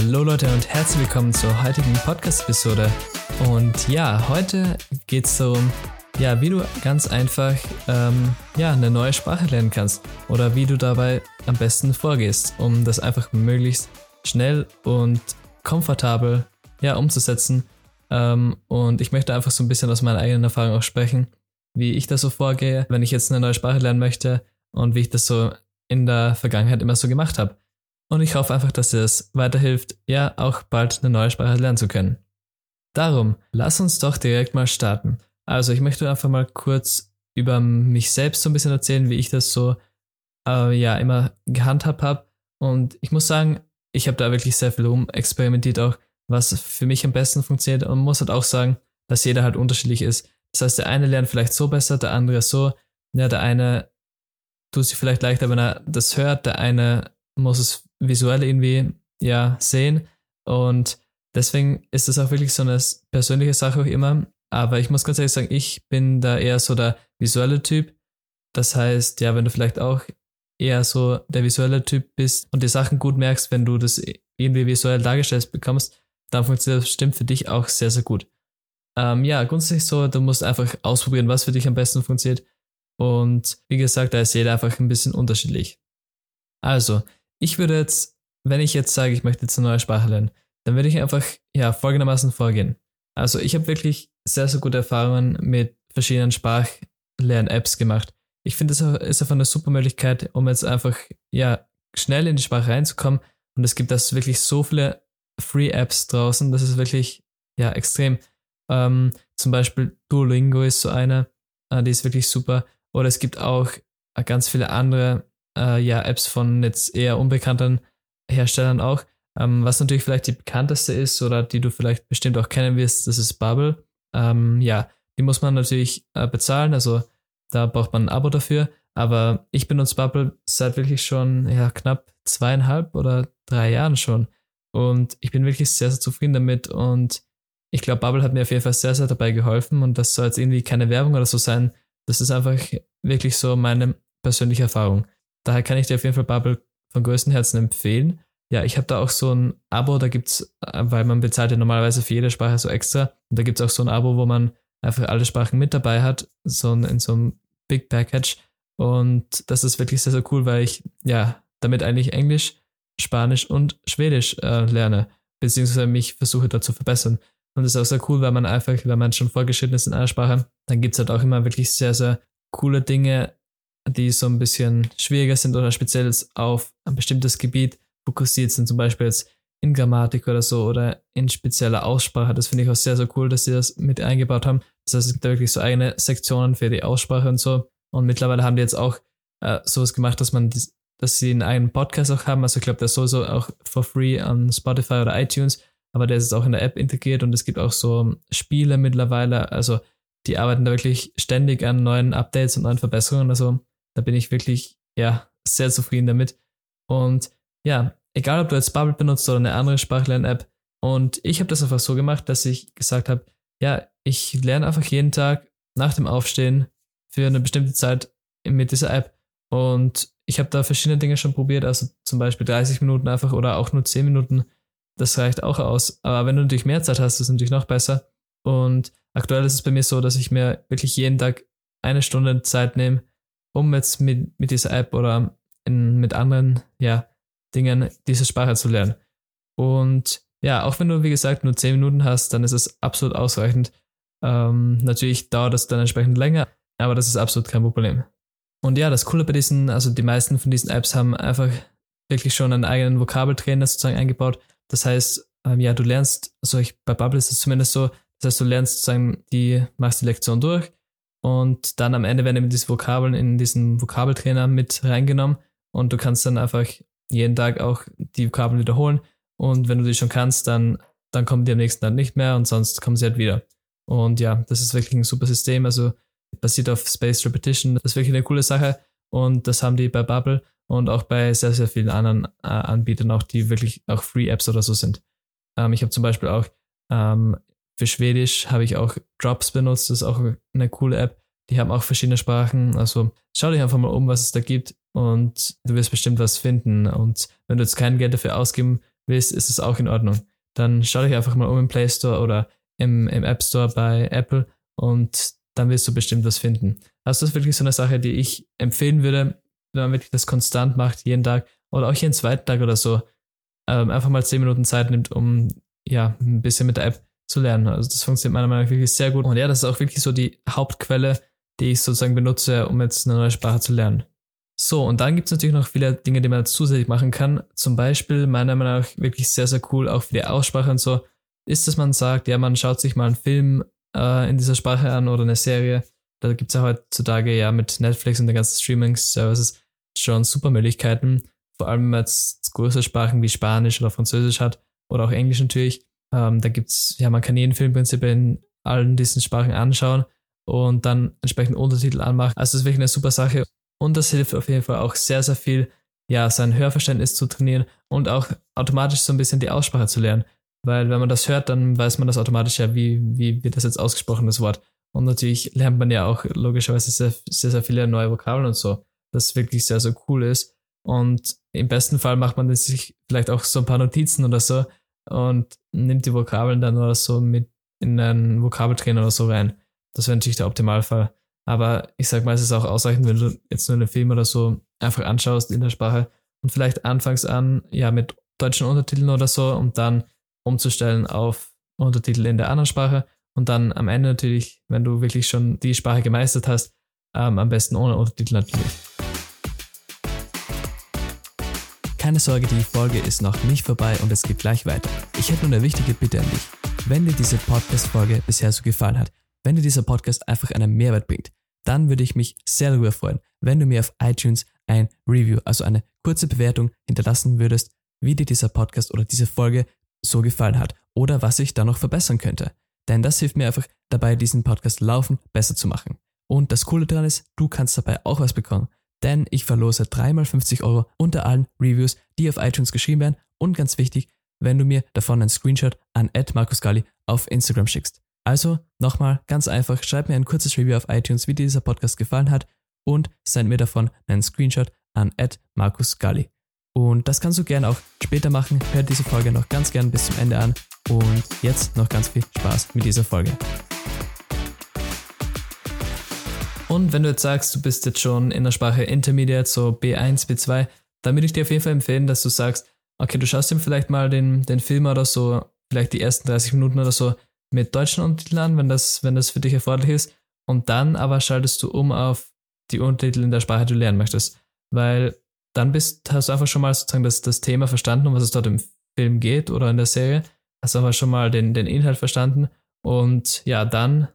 Hallo Leute und herzlich willkommen zur heutigen Podcast-Episode. Und ja, heute geht es darum, ja, wie du ganz einfach ähm, ja, eine neue Sprache lernen kannst oder wie du dabei am besten vorgehst, um das einfach möglichst schnell und komfortabel ja, umzusetzen. Ähm, und ich möchte einfach so ein bisschen aus meiner eigenen Erfahrung auch sprechen, wie ich da so vorgehe, wenn ich jetzt eine neue Sprache lernen möchte und wie ich das so in der Vergangenheit immer so gemacht habe. Und ich hoffe einfach, dass es weiterhilft, ja auch bald eine neue Sprache lernen zu können. Darum, lass uns doch direkt mal starten. Also ich möchte einfach mal kurz über mich selbst so ein bisschen erzählen, wie ich das so äh, ja immer gehandhabt habe. Und ich muss sagen, ich habe da wirklich sehr viel rumexperimentiert auch, was für mich am besten funktioniert und muss halt auch sagen, dass jeder halt unterschiedlich ist. Das heißt, der eine lernt vielleicht so besser, der andere so. Ja, der eine tut sich vielleicht leichter, wenn er das hört, der eine muss es visuell irgendwie ja sehen und deswegen ist es auch wirklich so eine persönliche Sache auch immer. Aber ich muss ganz ehrlich sagen, ich bin da eher so der visuelle Typ. Das heißt, ja, wenn du vielleicht auch eher so der visuelle Typ bist und die Sachen gut merkst, wenn du das irgendwie visuell dargestellt bekommst, dann funktioniert das bestimmt für dich auch sehr, sehr gut. Ähm, ja, grundsätzlich so, du musst einfach ausprobieren, was für dich am besten funktioniert. Und wie gesagt, da ist jeder einfach ein bisschen unterschiedlich. Also, ich würde jetzt, wenn ich jetzt sage, ich möchte jetzt eine neue Sprache lernen, dann würde ich einfach ja folgendermaßen vorgehen. Also ich habe wirklich sehr, sehr gute Erfahrungen mit verschiedenen Sprachlern-Apps gemacht. Ich finde, es ist einfach eine super Möglichkeit, um jetzt einfach ja schnell in die Sprache reinzukommen. Und es gibt das wirklich so viele Free-Apps draußen, das ist wirklich ja extrem. Ähm, zum Beispiel Duolingo ist so eine, äh, die ist wirklich super. Oder es gibt auch ganz viele andere äh, ja, Apps von jetzt eher unbekannten Herstellern auch. Ähm, was natürlich vielleicht die bekannteste ist oder die du vielleicht bestimmt auch kennen wirst, das ist Bubble. Ähm, ja, die muss man natürlich äh, bezahlen, also da braucht man ein Abo dafür. Aber ich benutze Bubble seit wirklich schon ja, knapp zweieinhalb oder drei Jahren schon. Und ich bin wirklich sehr, sehr zufrieden damit. Und ich glaube, Bubble hat mir auf jeden Fall sehr, sehr dabei geholfen. Und das soll jetzt irgendwie keine Werbung oder so sein. Das ist einfach wirklich so meine persönliche Erfahrung. Daher kann ich dir auf jeden Fall Bubble von größtem Herzen empfehlen. Ja, ich habe da auch so ein Abo, da gibt's, äh, weil man bezahlt ja normalerweise für jede Sprache so extra. Und da gibt's auch so ein Abo, wo man einfach alle Sprachen mit dabei hat, so ein, in so einem Big Package. Und das ist wirklich sehr, sehr cool, weil ich ja damit eigentlich Englisch, Spanisch und Schwedisch äh, lerne, beziehungsweise mich versuche da zu verbessern. Und das ist auch sehr cool, weil man einfach, wenn man schon vorgeschritten ist in einer Sprache, dann gibt's halt auch immer wirklich sehr, sehr coole Dinge, die so ein bisschen schwieriger sind oder speziell auf ein bestimmtes Gebiet fokussiert sind, zum Beispiel jetzt in Grammatik oder so oder in spezieller Aussprache. Das finde ich auch sehr, sehr cool, dass sie das mit eingebaut haben. Das heißt, es gibt da wirklich so eigene Sektionen für die Aussprache und so. Und mittlerweile haben die jetzt auch äh, sowas gemacht, dass man, die, dass sie einen eigenen Podcast auch haben. Also ich glaube, der ist sowieso auch for free an Spotify oder iTunes, aber der ist jetzt auch in der App integriert und es gibt auch so Spiele mittlerweile. Also die arbeiten da wirklich ständig an neuen Updates und neuen Verbesserungen. Also da bin ich wirklich, ja, sehr zufrieden damit. Und ja, egal ob du jetzt Bubble benutzt oder eine andere Sprachlern-App. Und ich habe das einfach so gemacht, dass ich gesagt habe, ja, ich lerne einfach jeden Tag nach dem Aufstehen für eine bestimmte Zeit mit dieser App. Und ich habe da verschiedene Dinge schon probiert, also zum Beispiel 30 Minuten einfach oder auch nur 10 Minuten. Das reicht auch aus. Aber wenn du natürlich mehr Zeit hast, ist es natürlich noch besser. Und aktuell ist es bei mir so, dass ich mir wirklich jeden Tag eine Stunde Zeit nehme, um jetzt mit, mit dieser App oder in, mit anderen ja, Dingen diese Sprache zu lernen. Und ja, auch wenn du, wie gesagt, nur 10 Minuten hast, dann ist es absolut ausreichend. Ähm, natürlich dauert das dann entsprechend länger, aber das ist absolut kein Problem. Und ja, das Coole bei diesen, also die meisten von diesen Apps haben einfach wirklich schon einen eigenen Vokabeltrainer sozusagen eingebaut. Das heißt, ähm, ja, du lernst, also ich, bei Bubble ist es zumindest so, das heißt, du lernst sozusagen die, machst die Lektion durch und dann am Ende werden eben diese Vokabeln in diesen Vokabeltrainer mit reingenommen und du kannst dann einfach jeden Tag auch die Vokabeln wiederholen. Und wenn du die schon kannst, dann, dann kommen die am nächsten Tag nicht mehr und sonst kommen sie halt wieder. Und ja, das ist wirklich ein super System. Also basiert auf Spaced Repetition. Das ist wirklich eine coole Sache. Und das haben die bei Bubble und auch bei sehr, sehr vielen anderen äh, Anbietern, auch die wirklich auch Free Apps oder so sind. Ähm, ich habe zum Beispiel auch ähm, für Schwedisch habe ich auch Drops benutzt, das ist auch eine coole App. Die haben auch verschiedene Sprachen. Also schau dich einfach mal um, was es da gibt und du wirst bestimmt was finden. Und wenn du jetzt kein Geld dafür ausgeben willst, ist es auch in Ordnung. Dann schau dich einfach mal um im Play Store oder im, im App Store bei Apple und dann wirst du bestimmt was finden. Also das ist wirklich so eine Sache, die ich empfehlen würde, wenn man wirklich das konstant macht, jeden Tag oder auch jeden zweiten Tag oder so, ähm, einfach mal 10 Minuten Zeit nimmt, um ja, ein bisschen mit der App zu lernen. Also das funktioniert meiner Meinung nach wirklich sehr gut. Und ja, das ist auch wirklich so die Hauptquelle, die ich sozusagen benutze, um jetzt eine neue Sprache zu lernen. So, und dann gibt es natürlich noch viele Dinge, die man zusätzlich machen kann. Zum Beispiel, meiner Meinung nach wirklich sehr, sehr cool, auch für die Aussprache und so, ist, dass man sagt, ja, man schaut sich mal einen Film äh, in dieser Sprache an oder eine Serie. Da gibt es ja heutzutage ja mit Netflix und den ganzen Streaming-Services schon super Möglichkeiten. Vor allem, wenn man jetzt größere Sprachen wie Spanisch oder Französisch hat oder auch Englisch natürlich. Ähm, da gibt's, ja, man kann jeden Film prinzipiell in allen diesen Sprachen anschauen und dann entsprechend Untertitel anmachen. Also das ist wirklich eine super Sache. Und das hilft auf jeden Fall auch sehr, sehr viel, ja, sein Hörverständnis zu trainieren und auch automatisch so ein bisschen die Aussprache zu lernen. Weil wenn man das hört, dann weiß man das automatisch ja, wie, wie wird das jetzt ausgesprochen, das Wort. Und natürlich lernt man ja auch logischerweise sehr, sehr, sehr viele neue Vokabeln und so, das wirklich sehr, sehr cool ist. Und im besten Fall macht man sich vielleicht auch so ein paar Notizen oder so und nimmt die Vokabeln dann oder so mit in einen Vokabeltrainer oder so rein. Das wäre natürlich der Optimalfall. Aber ich sag mal, es ist auch ausreichend, wenn du jetzt nur einen Film oder so einfach anschaust in der Sprache und vielleicht anfangs an, ja, mit deutschen Untertiteln oder so und dann umzustellen auf Untertitel in der anderen Sprache und dann am Ende natürlich, wenn du wirklich schon die Sprache gemeistert hast, ähm, am besten ohne Untertitel natürlich. Keine Sorge, die Folge ist noch nicht vorbei und es geht gleich weiter. Ich hätte nur eine wichtige Bitte an dich. Wenn dir diese Podcast-Folge bisher so gefallen hat, wenn dir dieser Podcast einfach einen Mehrwert bringt, dann würde ich mich sehr darüber freuen, wenn du mir auf iTunes ein Review, also eine kurze Bewertung hinterlassen würdest, wie dir dieser Podcast oder diese Folge so gefallen hat oder was ich da noch verbessern könnte. Denn das hilft mir einfach dabei, diesen Podcast laufen besser zu machen. Und das Coole daran ist, du kannst dabei auch was bekommen. Denn ich verlose dreimal 50 Euro unter allen Reviews, die auf iTunes geschrieben werden. Und ganz wichtig, wenn du mir davon einen Screenshot an @markusgali auf Instagram schickst. Also nochmal ganz einfach, schreib mir ein kurzes Review auf iTunes, wie dir dieser Podcast gefallen hat und send mir davon einen Screenshot an @markusgalli. Und das kannst du gerne auch später machen. Hör diese Folge noch ganz gern bis zum Ende an und jetzt noch ganz viel Spaß mit dieser Folge. Und wenn du jetzt sagst, du bist jetzt schon in der Sprache Intermediate, so B1, B2, dann würde ich dir auf jeden Fall empfehlen, dass du sagst, okay, du schaust dir vielleicht mal den, den Film oder so, vielleicht die ersten 30 Minuten oder so mit deutschen Untertiteln an, wenn das, wenn das für dich erforderlich ist. Und dann aber schaltest du um auf die Untertitel in der Sprache, die du lernen möchtest. Weil dann bist, hast du einfach schon mal sozusagen das, das Thema verstanden, um was es dort im Film geht oder in der Serie. Hast du einfach schon mal den, den Inhalt verstanden. Und ja, dann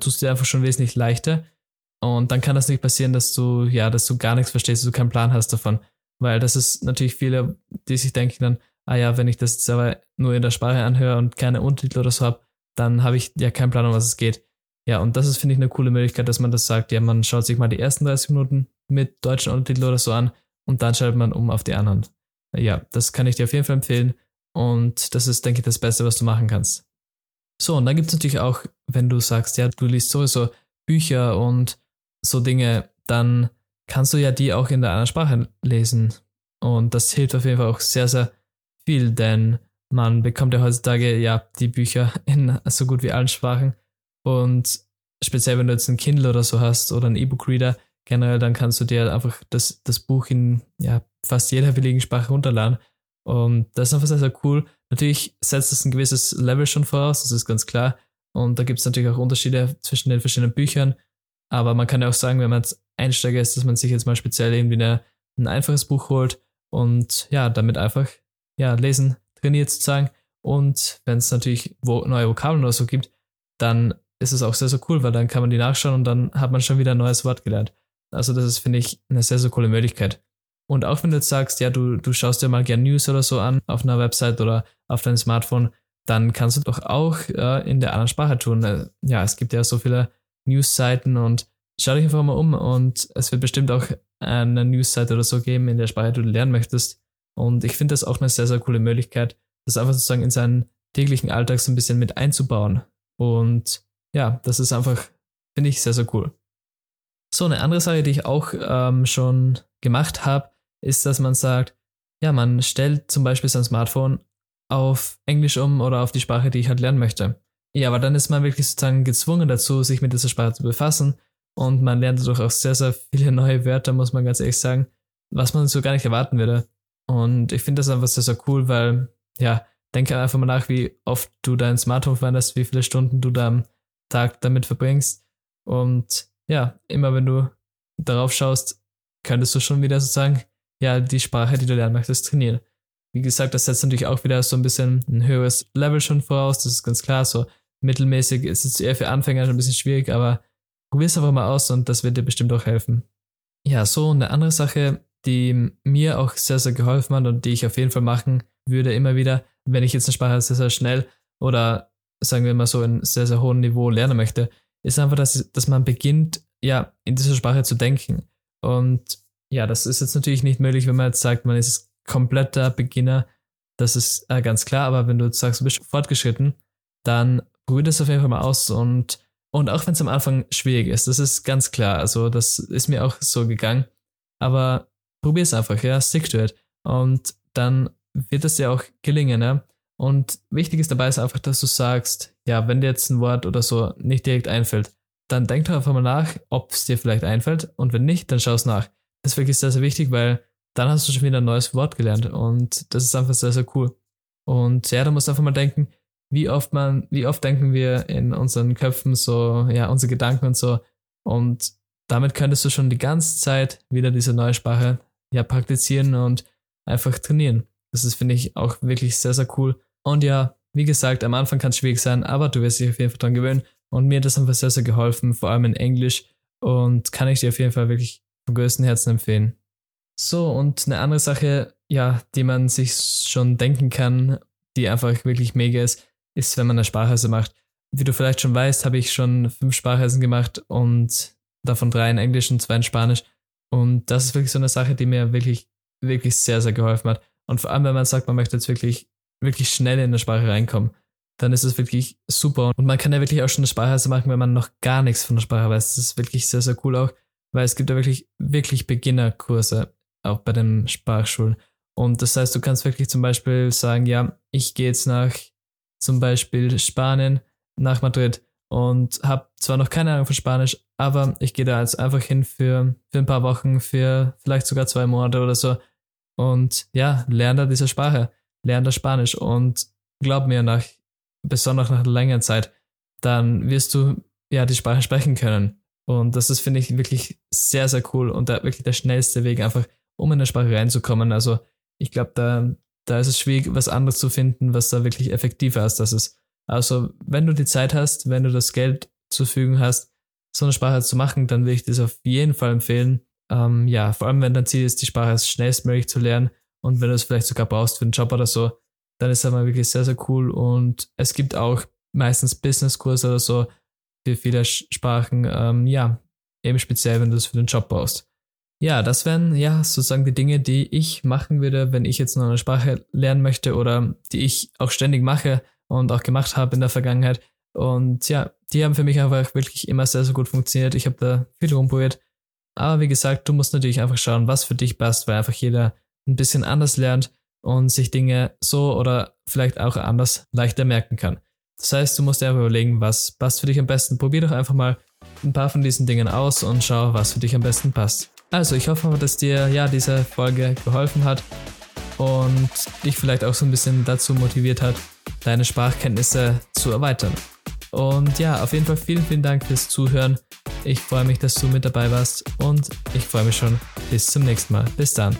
tust du dir einfach schon wesentlich leichter. Und dann kann das nicht passieren, dass du, ja, dass du gar nichts verstehst, dass du keinen Plan hast davon. Weil das ist natürlich viele, die sich denken dann, ah ja, wenn ich das jetzt aber nur in der Sprache anhöre und keine Untertitel oder so habe, dann habe ich ja keinen Plan, um was es geht. Ja, und das ist, finde ich, eine coole Möglichkeit, dass man das sagt. Ja, man schaut sich mal die ersten 30 Minuten mit deutschen Untertiteln oder so an und dann schaltet man um auf die anderen. Ja, das kann ich dir auf jeden Fall empfehlen. Und das ist, denke ich, das Beste, was du machen kannst. So, und dann gibt es natürlich auch, wenn du sagst, ja, du liest sowieso Bücher und so Dinge, dann kannst du ja die auch in der anderen Sprache lesen. Und das hilft auf jeden Fall auch sehr, sehr viel, denn man bekommt ja heutzutage ja die Bücher in so gut wie allen Sprachen. Und speziell wenn du jetzt ein Kindle oder so hast oder einen E-Book-Reader, generell, dann kannst du dir einfach das, das Buch in ja, fast jeder beliebigen Sprache runterladen. Und das ist einfach sehr, sehr cool. Natürlich setzt es ein gewisses Level schon voraus, das ist ganz klar. Und da gibt es natürlich auch Unterschiede zwischen den verschiedenen Büchern. Aber man kann ja auch sagen, wenn man jetzt Einsteiger ist, dass man sich jetzt mal speziell irgendwie eine, ein einfaches Buch holt und ja, damit einfach ja, lesen trainiert sozusagen. Und wenn es natürlich neue Vokabeln oder so gibt, dann ist es auch sehr, sehr cool, weil dann kann man die nachschauen und dann hat man schon wieder ein neues Wort gelernt. Also das ist, finde ich, eine sehr, sehr coole Möglichkeit. Und auch wenn du jetzt sagst, ja, du, du schaust dir mal gern News oder so an auf einer Website oder auf deinem Smartphone, dann kannst du doch auch äh, in der anderen Sprache tun. Äh, ja, es gibt ja so viele News-Seiten und schau dich einfach mal um und es wird bestimmt auch eine News-Seite oder so geben in der Sprache, du lernen möchtest. Und ich finde das auch eine sehr, sehr coole Möglichkeit, das einfach sozusagen in seinen täglichen Alltag so ein bisschen mit einzubauen. Und ja, das ist einfach, finde ich, sehr, sehr cool. So, eine andere Sache, die ich auch ähm, schon gemacht habe, ist, dass man sagt, ja, man stellt zum Beispiel sein Smartphone auf Englisch um oder auf die Sprache, die ich halt lernen möchte. Ja, aber dann ist man wirklich sozusagen gezwungen dazu, sich mit dieser Sprache zu befassen und man lernt dadurch auch sehr, sehr viele neue Wörter, muss man ganz ehrlich sagen, was man so gar nicht erwarten würde. Und ich finde das einfach sehr, sehr cool, weil, ja, denke einfach mal nach, wie oft du dein Smartphone verwendest, wie viele Stunden du da am Tag damit verbringst. Und ja, immer wenn du darauf schaust, könntest du schon wieder sozusagen, ja, die Sprache, die du lernen möchtest, trainieren. Wie gesagt, das setzt natürlich auch wieder so ein bisschen ein höheres Level schon voraus, das ist ganz klar. So mittelmäßig ist es eher für Anfänger schon ein bisschen schwierig, aber probier es einfach mal aus und das wird dir bestimmt auch helfen. Ja, so eine andere Sache, die mir auch sehr, sehr geholfen hat und die ich auf jeden Fall machen würde immer wieder, wenn ich jetzt eine Sprache sehr, sehr schnell oder sagen wir mal so in sehr, sehr hohem Niveau lernen möchte, ist einfach, dass, dass man beginnt, ja, in dieser Sprache zu denken. Und ja, das ist jetzt natürlich nicht möglich, wenn man jetzt sagt, man ist kompletter Beginner. Das ist äh, ganz klar, aber wenn du sagst, du bist fortgeschritten, dann probier das auf jeden Fall mal aus und, und auch wenn es am Anfang schwierig ist, das ist ganz klar. Also, das ist mir auch so gegangen. Aber probier es einfach, ja, stick to it. Und dann wird es dir auch gelingen, ja. Und wichtig ist dabei ist einfach, dass du sagst, ja, wenn dir jetzt ein Wort oder so nicht direkt einfällt, dann denk doch einfach mal nach, ob es dir vielleicht einfällt. Und wenn nicht, dann schau es nach. Das ist wirklich sehr, sehr wichtig, weil dann hast du schon wieder ein neues Wort gelernt. Und das ist einfach sehr, sehr cool. Und ja, da musst du einfach mal denken, wie oft man, wie oft denken wir in unseren Köpfen so, ja, unsere Gedanken und so. Und damit könntest du schon die ganze Zeit wieder diese neue Sprache ja praktizieren und einfach trainieren. Das ist, finde ich, auch wirklich sehr, sehr cool. Und ja, wie gesagt, am Anfang kann es schwierig sein, aber du wirst dich auf jeden Fall dran gewöhnen. Und mir hat das einfach sehr, sehr geholfen, vor allem in Englisch. Und kann ich dir auf jeden Fall wirklich vom größten Herzen empfehlen. So, und eine andere Sache, ja, die man sich schon denken kann, die einfach wirklich mega ist, ist, wenn man eine Sprachreise macht. Wie du vielleicht schon weißt, habe ich schon fünf Sprachreisen gemacht und davon drei in Englisch und zwei in Spanisch. Und das ist wirklich so eine Sache, die mir wirklich, wirklich sehr, sehr geholfen hat. Und vor allem, wenn man sagt, man möchte jetzt wirklich, wirklich schnell in eine Sprache reinkommen, dann ist es wirklich super. Und man kann ja wirklich auch schon eine Sprachreise machen, wenn man noch gar nichts von der Sprache weiß. Das ist wirklich sehr, sehr cool auch, weil es gibt ja wirklich, wirklich Beginnerkurse auch bei den Sprachschulen. Und das heißt, du kannst wirklich zum Beispiel sagen, ja, ich gehe jetzt nach zum Beispiel Spanien, nach Madrid und habe zwar noch keine Ahnung von Spanisch, aber ich gehe da jetzt einfach hin für, für ein paar Wochen, für vielleicht sogar zwei Monate oder so und ja, lerne da diese Sprache, lerne da Spanisch und glaub mir, nach, besonders nach längeren Zeit, dann wirst du ja die Sprache sprechen können. Und das ist, finde ich, wirklich sehr, sehr cool und da wirklich der schnellste Weg, einfach um in der Sprache reinzukommen. Also ich glaube, da, da ist es schwierig, was anderes zu finden, was da wirklich effektiver ist. Das ist. Also, wenn du die Zeit hast, wenn du das Geld zur Verfügung hast, so eine Sprache zu machen, dann würde ich das auf jeden Fall empfehlen. Ähm, ja, vor allem wenn dein Ziel ist, die Sprache schnellstmöglich zu lernen und wenn du es vielleicht sogar brauchst für einen Job oder so, dann ist das mal wirklich sehr, sehr cool. Und es gibt auch meistens Businesskurse oder so für viele Sprachen. Ähm, ja, eben speziell, wenn du es für den Job brauchst. Ja, das wären ja sozusagen die Dinge, die ich machen würde, wenn ich jetzt noch eine Sprache lernen möchte oder die ich auch ständig mache und auch gemacht habe in der Vergangenheit. Und ja, die haben für mich einfach wirklich immer sehr, sehr gut funktioniert. Ich habe da viel rumprobiert. Aber wie gesagt, du musst natürlich einfach schauen, was für dich passt, weil einfach jeder ein bisschen anders lernt und sich Dinge so oder vielleicht auch anders leichter merken kann. Das heißt, du musst dir einfach überlegen, was passt für dich am besten. Probier doch einfach mal ein paar von diesen Dingen aus und schau, was für dich am besten passt. Also, ich hoffe, dass dir ja diese Folge geholfen hat und dich vielleicht auch so ein bisschen dazu motiviert hat, deine Sprachkenntnisse zu erweitern. Und ja, auf jeden Fall vielen, vielen Dank fürs Zuhören. Ich freue mich, dass du mit dabei warst und ich freue mich schon bis zum nächsten Mal. Bis dann.